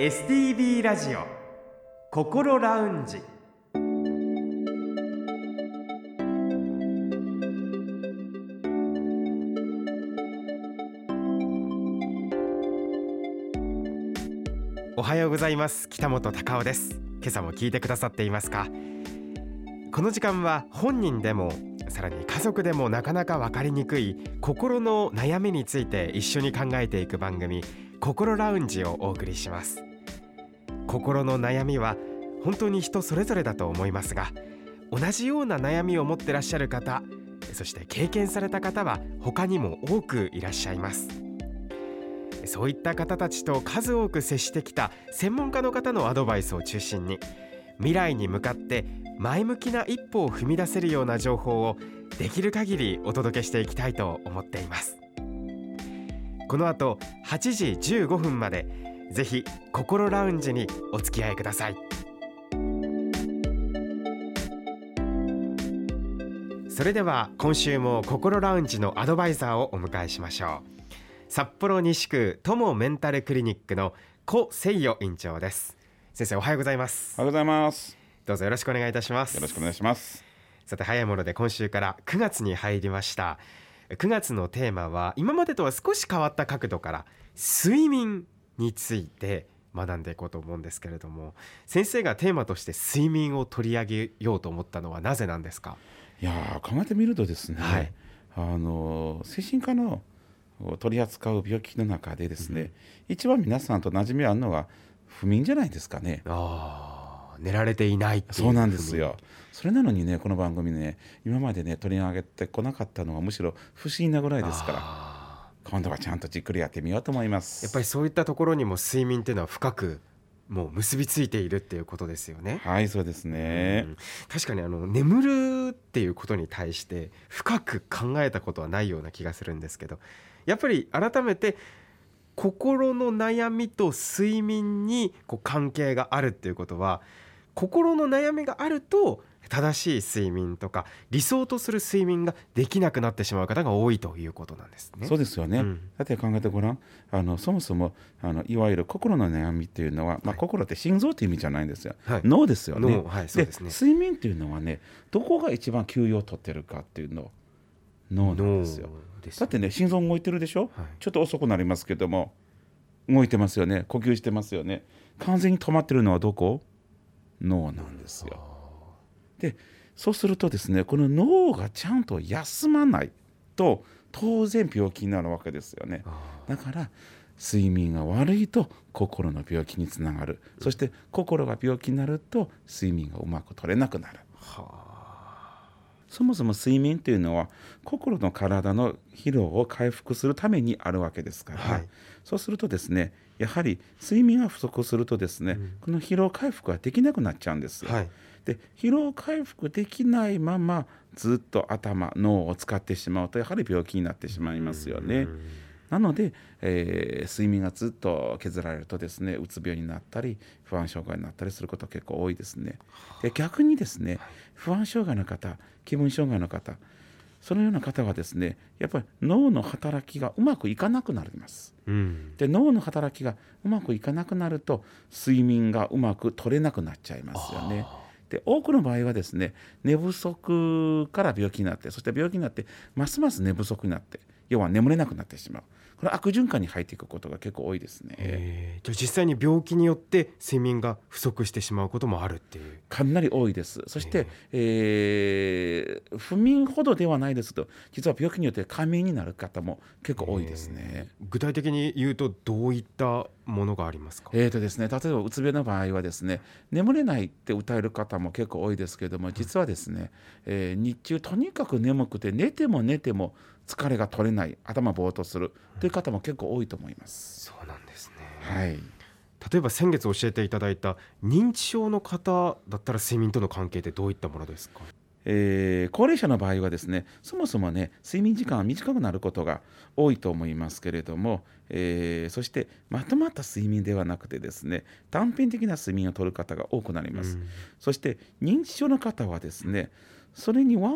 STB ラジオ心ラウンジ。おはようございます。北本隆夫です。今朝も聞いてくださっていますか？この時間は本人でもさらに家族でもなかなか分かりにくい心の悩みについて一緒に考えていく番組心ラウンジをお送りします。心の悩みは本当に人それぞれだと思いますが同じような悩みを持ってらっしゃる方そして経験された方は他にも多くいらっしゃいます。そういった方たちと数多く接してきた専門家の方のアドバイスを中心に未来に向かって前向きな一歩を踏み出せるような情報をできる限りお届けしていきたいと思っています。この後8時15分までぜひ心ラウンジにお付き合いください。それでは今週も心ラウンジのアドバイザーをお迎えしましょう。札幌西区友メンタルクリニックの小誠代院長です。先生おはようございます。おはようございます。どうぞよろしくお願いいたします。よろしくお願いします。さて早いもので今週から9月に入りました。9月のテーマは今までとは少し変わった角度から睡眠について学んでいこうと思うんですけれども先生がテーマとして睡眠を取り上げようと思ったのはなぜなんですか？いや考えてみるとですね、はい、あの精神科の取り扱う病気の中でですね、うん、一番皆さんと馴染みあるのは不眠じゃないですかね。あ寝られていないそうなんですよ。それなのにねこの番組ね今までね取り上げてこなかったのはむしろ不思議なぐらいですから。今度はちゃんとじっくりやってみようと思います。やっぱりそういったところにも睡眠っていうのは深くもう結びついているっていうことですよね。はいそうですね、うん、確かにあの眠るっていうことに対して深く考えたことはないような気がするんですけどやっぱり改めて心の悩みと睡眠にこう関係があるっていうことは心の悩みがあると正しい睡眠とか理想とする睡眠ができなくなってしまう方が多いということなんですね。そうですよね。うん、だって考えてごらん、あのそもそもあのいわゆる心の悩みっていうのは、まあ、心って心臓っていう意味じゃないんですよ。はい、脳ですよね。はい、そうですね。睡眠っていうのはね、どこが一番休養を取ってるかっていうの脳なんですよ。だってね心臓動いてるでしょ、はい、ちょっと遅くなりますけども動いてますよね呼吸してますよね完全に止まってるのはどこ？脳なんですよ。でそうするとですねこの脳がちゃんと休まないと当然病気になるわけですよね。だから睡眠が悪いと心の病気につながるそして心が病気になると睡眠がうまく取れなくなる。はあそもそも睡眠というのは心の体の疲労を回復するためにあるわけですから、はい、そうするとですねやはり睡眠が不足するとですね、うん、この疲労回復ができなくなっちゃうんですよ。はい、で疲労回復できないままずっと頭脳を使ってしまうとやはり病気になってしまいますよね。うんなので、えー、睡眠がずっと削られるとですねうつ病になったり不安障害になったりすること結構多いですね。で逆にですね不安障害の方気分障害の方そのような方はですねやっぱり脳の働きがうまくいかなくなります。うん、で脳の働きがうまくいかなくなると睡眠がうまく取れなくなっちゃいますよね。で多くの場合はですね寝不足から病気になってそして病気になってますます寝不足になって要は眠れなくなってしまうこれ悪循環に入っていくことが結構多いですね。じゃあ実際に病気によって睡眠が不足してしまうこともあるっていうかなり多いです。そして、えー、不眠ほどではないですと実は病気によって過眠になる方も結構多いですね。具体的に言うとどういったものがありますか？えーとですね例えばうつ病の場合はですね眠れないって歌える方も結構多いですけれども実はですね、えー、日中とにかく眠くて寝ても寝ても疲れが取れない頭ぼーっとするという方も結構多いと思います。そうなんですね、はい、例えば先月教えていただいた認知症の方だったら睡眠との関係ってどういったものですか？えー、高齢者の場合はですねそもそもね睡眠時間は短くなることが多いと思いますけれども、えー、そしてまとまった睡眠ではなくてですね断片的な睡眠をとる方が多くなります、うん、そして認知症の方はですねそれに輪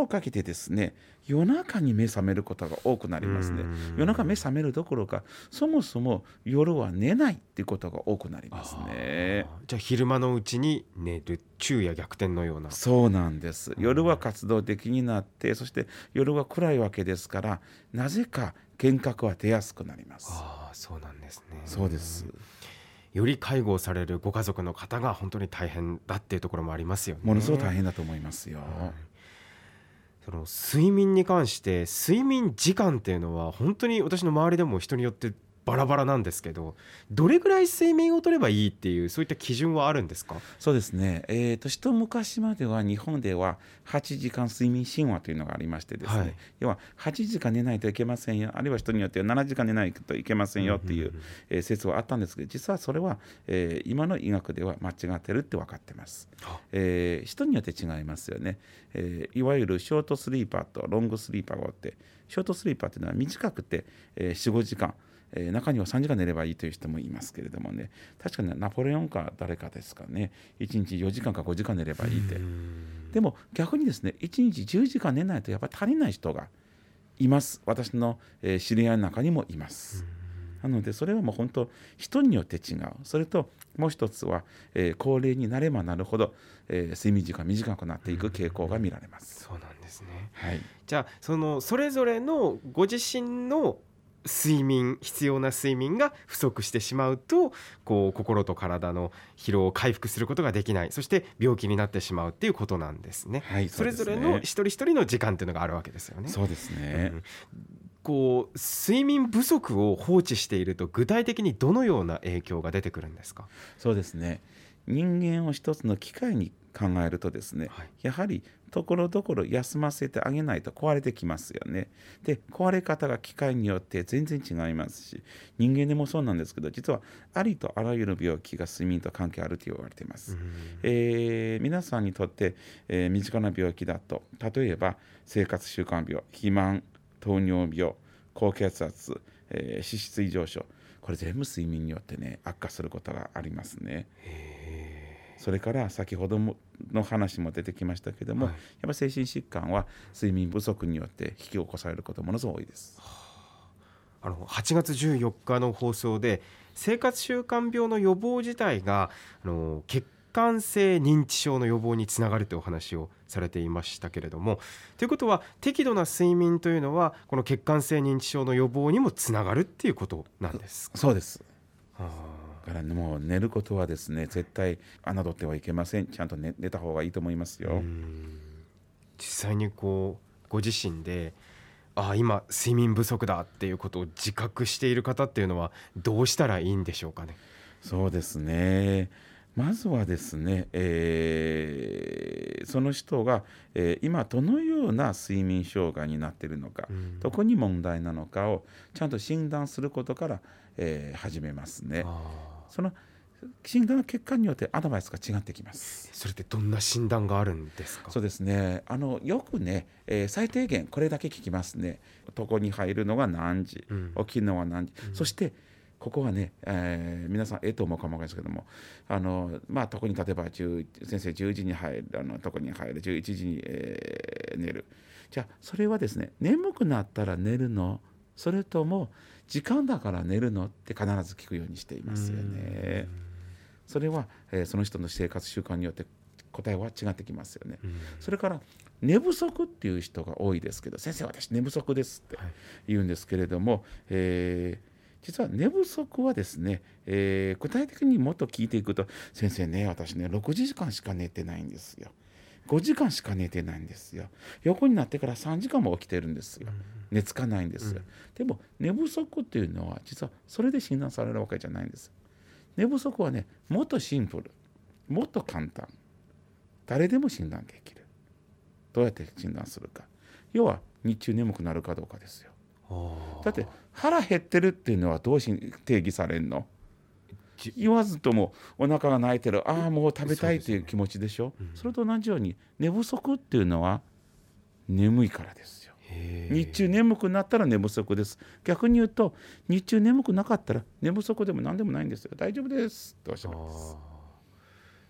をかけてですね夜中に目覚めることが多くなりますね。夜中目覚めるどころかそもそも夜は寝ないっていうことが多くなりますね。じゃあ昼間のうちに寝る昼夜逆転のような。そうなんです。夜は活動的になってそして夜は暗いわけですからなぜか幻覚は出やすくなります。ああそうなんですね。そうです。より介護されるご家族の方が本当に大変だっていうところもありますよね。ものすごく大変だと思いますよ。その睡眠に関して睡眠時間っていうのは本当に私の周りでも人によってバラバラなんですけどどれぐらい睡眠をとればいいっていうそういった基準はあるんですか？そうですね、えーと、一昔までは日本では8時間睡眠神話というのがありましてですね、はい、要は8時間寝ないといけませんよ。あるいは人によっては7時間寝ないといけませんよっていう,、え説はあったんですけど実はそれは、えー、今の医学では間違ってるって分かってます、えー、人によって違いますよね、えー、いわゆるショートスリーパーとロングスリーパーがあってショートスリーパーっていうのは短くて、えー、45時間えー、中には3時間寝ればいいという人もいますけれどもね。確かにナポレオンか誰かですかね。1日4時間か5時間寝ればいいって。でも逆にですね1日10時間寝ないとやっぱり足りない人がいます。私の、えー、知り合いの中にもいます。なのでそれはもう本当人によって違う。それともう一つは、えー、高齢になればなるほど、えー、睡眠時間短くなっていく傾向が見られます。そうなんですね、はい、じゃあそのそれぞれのご自身の睡眠必要な睡眠が不足してしまうとこう心と体の疲労を回復することができない。そして病気になってしまうっていうことなんですね。はい、それぞれの一人一人の時間っていうのがあるわけですよね。そうですね、うん、こう睡眠不足を放置していると具体的にどのような影響が出てくるんですか？そうですね。人間を一つの機械に考えるとですね、はい、やはりところどころ休ませてあげないと壊れてきますよね。で壊れ方が機械によって全然違いますし人間でもそうなんですけど実はありとあらゆる病気が睡眠と関係あると言われています。えー、皆さんにとって、えー、身近な病気だと例えば生活習慣病肥満糖尿病高血圧、えー、脂質異常症これ全部睡眠によってね悪化することがありますね。それから先ほどもの話も出てきましたけども、はい、やっぱ精神疾患は睡眠不足によって引き起こされることものすごく多いです。あの8月14日の放送で生活習慣病の予防自体があの血管性認知症の予防につながるというお話をされていましたけれどもということは適度な睡眠というのはこの血管性認知症の予防にもつながるっていうことなんですそうです。はあからもう寝ることはですね絶対侮ってはいけませんちゃんと寝寝た方がいいと思いますよ。実際にこうご自身でああ今睡眠不足だっていうことを自覚している方っていうのはどうしたらいいんでしょうかね。そうですねまずはですね、えー、その人が、えー、今どのような睡眠障害になっているのか、どこに問題なのかをちゃんと診断することから、えー、始めますね。その診断の結果によってアドバイスが違ってきます。それってどんな診断があるんですか？そうですね。あのよくね、えー、最低限これだけ聞きますね。床に入るのが何時、うん、起きるのは何時、うん、そしてここはね、えー、皆さんええと思うかもわかんないですけどもあのまあ特に例えば先生10時に入るあの床に入る11時に、えー、寝る。じゃあそれはですね眠くなったら寝るの？それとも時間だから寝るのって必ず聞くようにしていますよね。それは、えー、その人の生活習慣によって答えは違ってきますよね。それから寝不足っていう人が多いですけど先生私寝不足ですって言うんですけれども、はい、えー実は寝不足はですね、えー、具体的にもっと聞いていくと先生ね私ね6時間しか寝てないんですよ。5時間しか寝てないんですよ。横になってから3時間も起きてるんですよ。寝つかないんですよ、でも寝不足っていうのは実はそれで診断されるわけじゃないんです寝不足はねもっとシンプルもっと簡単。誰でも診断できる。どうやって診断するか。要は日中眠くなるかどうかですよだって腹減ってるっていうのはどうし定義されるの？言わずともお腹が泣いてるああもう食べたいっていう気持ちでしょそ,、うん、それと同じように寝不足っていうのは眠いからですよ。日中眠くなったら寝不足です。逆に言うと日中眠くなかったら寝不足でも何でもないんですよ。大丈夫です。とおっしゃいます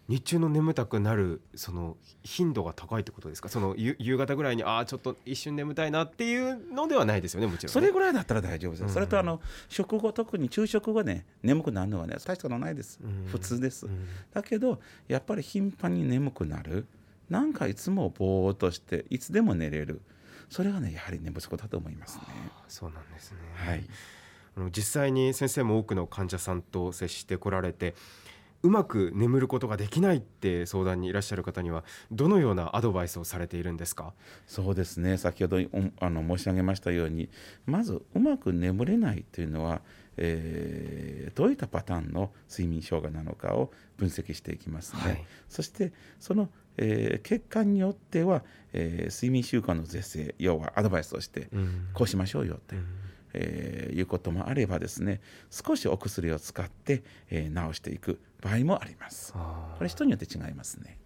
日中の眠たくなるその頻度が高いってことですか？その夕方ぐらいにああちょっと一瞬眠たいなっていうのではないですよねもちろん、ね、それぐらいだったら大丈夫です、うん、それとあの食後特に昼食後ね眠くなるのはね大したことないです、うん、普通です、うん、だけどやっぱり頻繁に眠くなる。なんかいつもぼーっとしていつでも寝れる。それがねやはり寝不足だと思いますね。そうなんですね。はい。実際に先生も多くの患者さんと接してこられてうまく眠ることができないって相談にいらっしゃる方にはどのようなアドバイスをされているんですか？そうですね。先ほどあの申し上げましたようにまずうまく眠れないというのは、えー、どういったパターンの睡眠障害なのかを分析していきますね。はい、そしてそのえー、結果によっては、えー、睡眠習慣の是正要はアドバイスをして、こうしましょうよって、うん、えー、いうこともあればですね少しお薬を使って、えー、治していく場合もあります。これ人によって違いますね。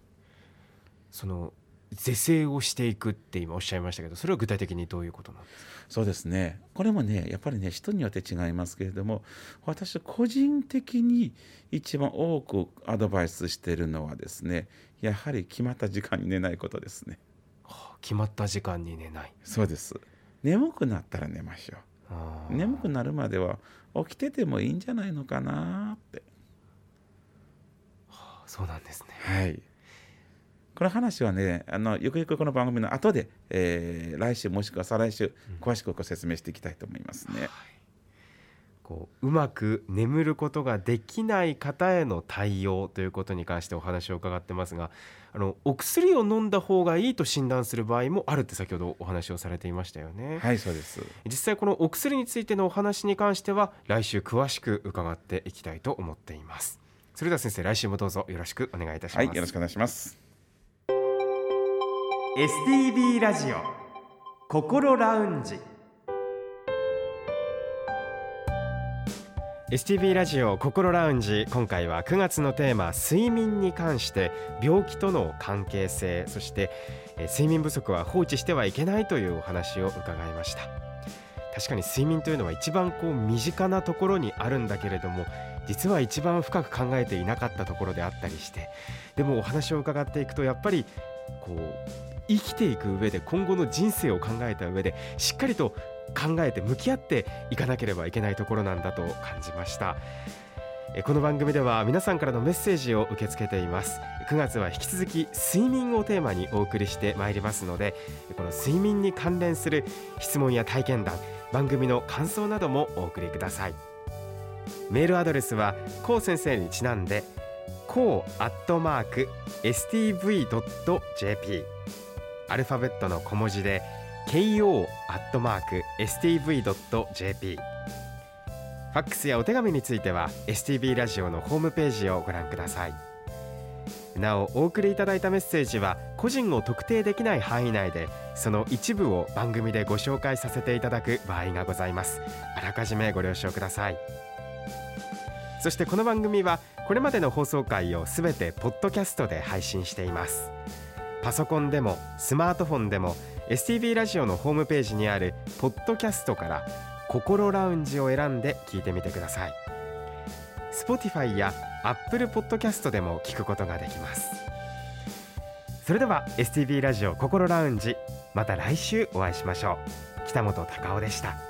その是正をしていくって今おっしゃいましたけどそれは具体的にどういうことなんですか？そうですね。これもねやっぱりね人によって違いますけれども私個人的に一番多くアドバイスしているのはですねやはり決まった時間に寝ないことですね、はあ、決まった時間に寝ない。そうです。眠くなったら寝ましょう。眠くなるまでは起きててもいいんじゃないのかなって、はあ、そうなんですね。はい。この話はねあのゆくゆくこの番組の後で、えー、来週もしくは再来週詳しくご説明していきたいと思いますね。うんはい。こううまく眠ることができない方への対応ということに関してお話を伺ってますがあのお薬を飲んだ方がいいと診断する場合もあるって先ほどお話をされていましたよね。はいそうです。実際このお薬についてのお話に関しては来週詳しく伺っていきたいと思っていますそれでは先生来週もどうぞよろしくお願いいたします。はいよろしくお願いします。STB ラジオ心ラウンジ。STB ラジオ心ラウンジ今回は9月のテーマ睡眠に関して病気との関係性そして睡眠不足は放置してはいけないというお話を伺いました。確かに睡眠というのは一番こう身近なところにあるんだけれども実は一番深く考えていなかったところであったりしてでもお話を伺っていくとやっぱりこう生きていく上で今後の人生を考えた上でしっかりと考えて向き合っていかなければいけないところなんだと感じました。この番組では皆さんからのメッセージを受け付けています。9月は引き続き睡眠をテーマにお送りしてまいりますのでこの睡眠に関連する質問や体験談番組の感想などもお送りください。メールアドレスはこう先生にちなんでこうアットマーク stv.jp アルファベットの小文字で ko アットマーク stv.jp ファックスやお手紙については STB ラジオのホームページをご覧ください。なおお送りいただいたメッセージは個人を特定できない範囲内でその一部を番組でご紹介させていただく場合がございます。あらかじめご了承ください。そしてこの番組はこれまでの放送回をすべてポッドキャストで配信しています。パソコンでもスマートフォンでも STV ラジオのホームページにあるポッドキャストから心ラウンジを選んで聞いてみてください。Spotify や Apple Podcast でも聞くことができます。それでは STV ラジオ心ラウンジまた来週お会いしましょう。北本隆夫でした。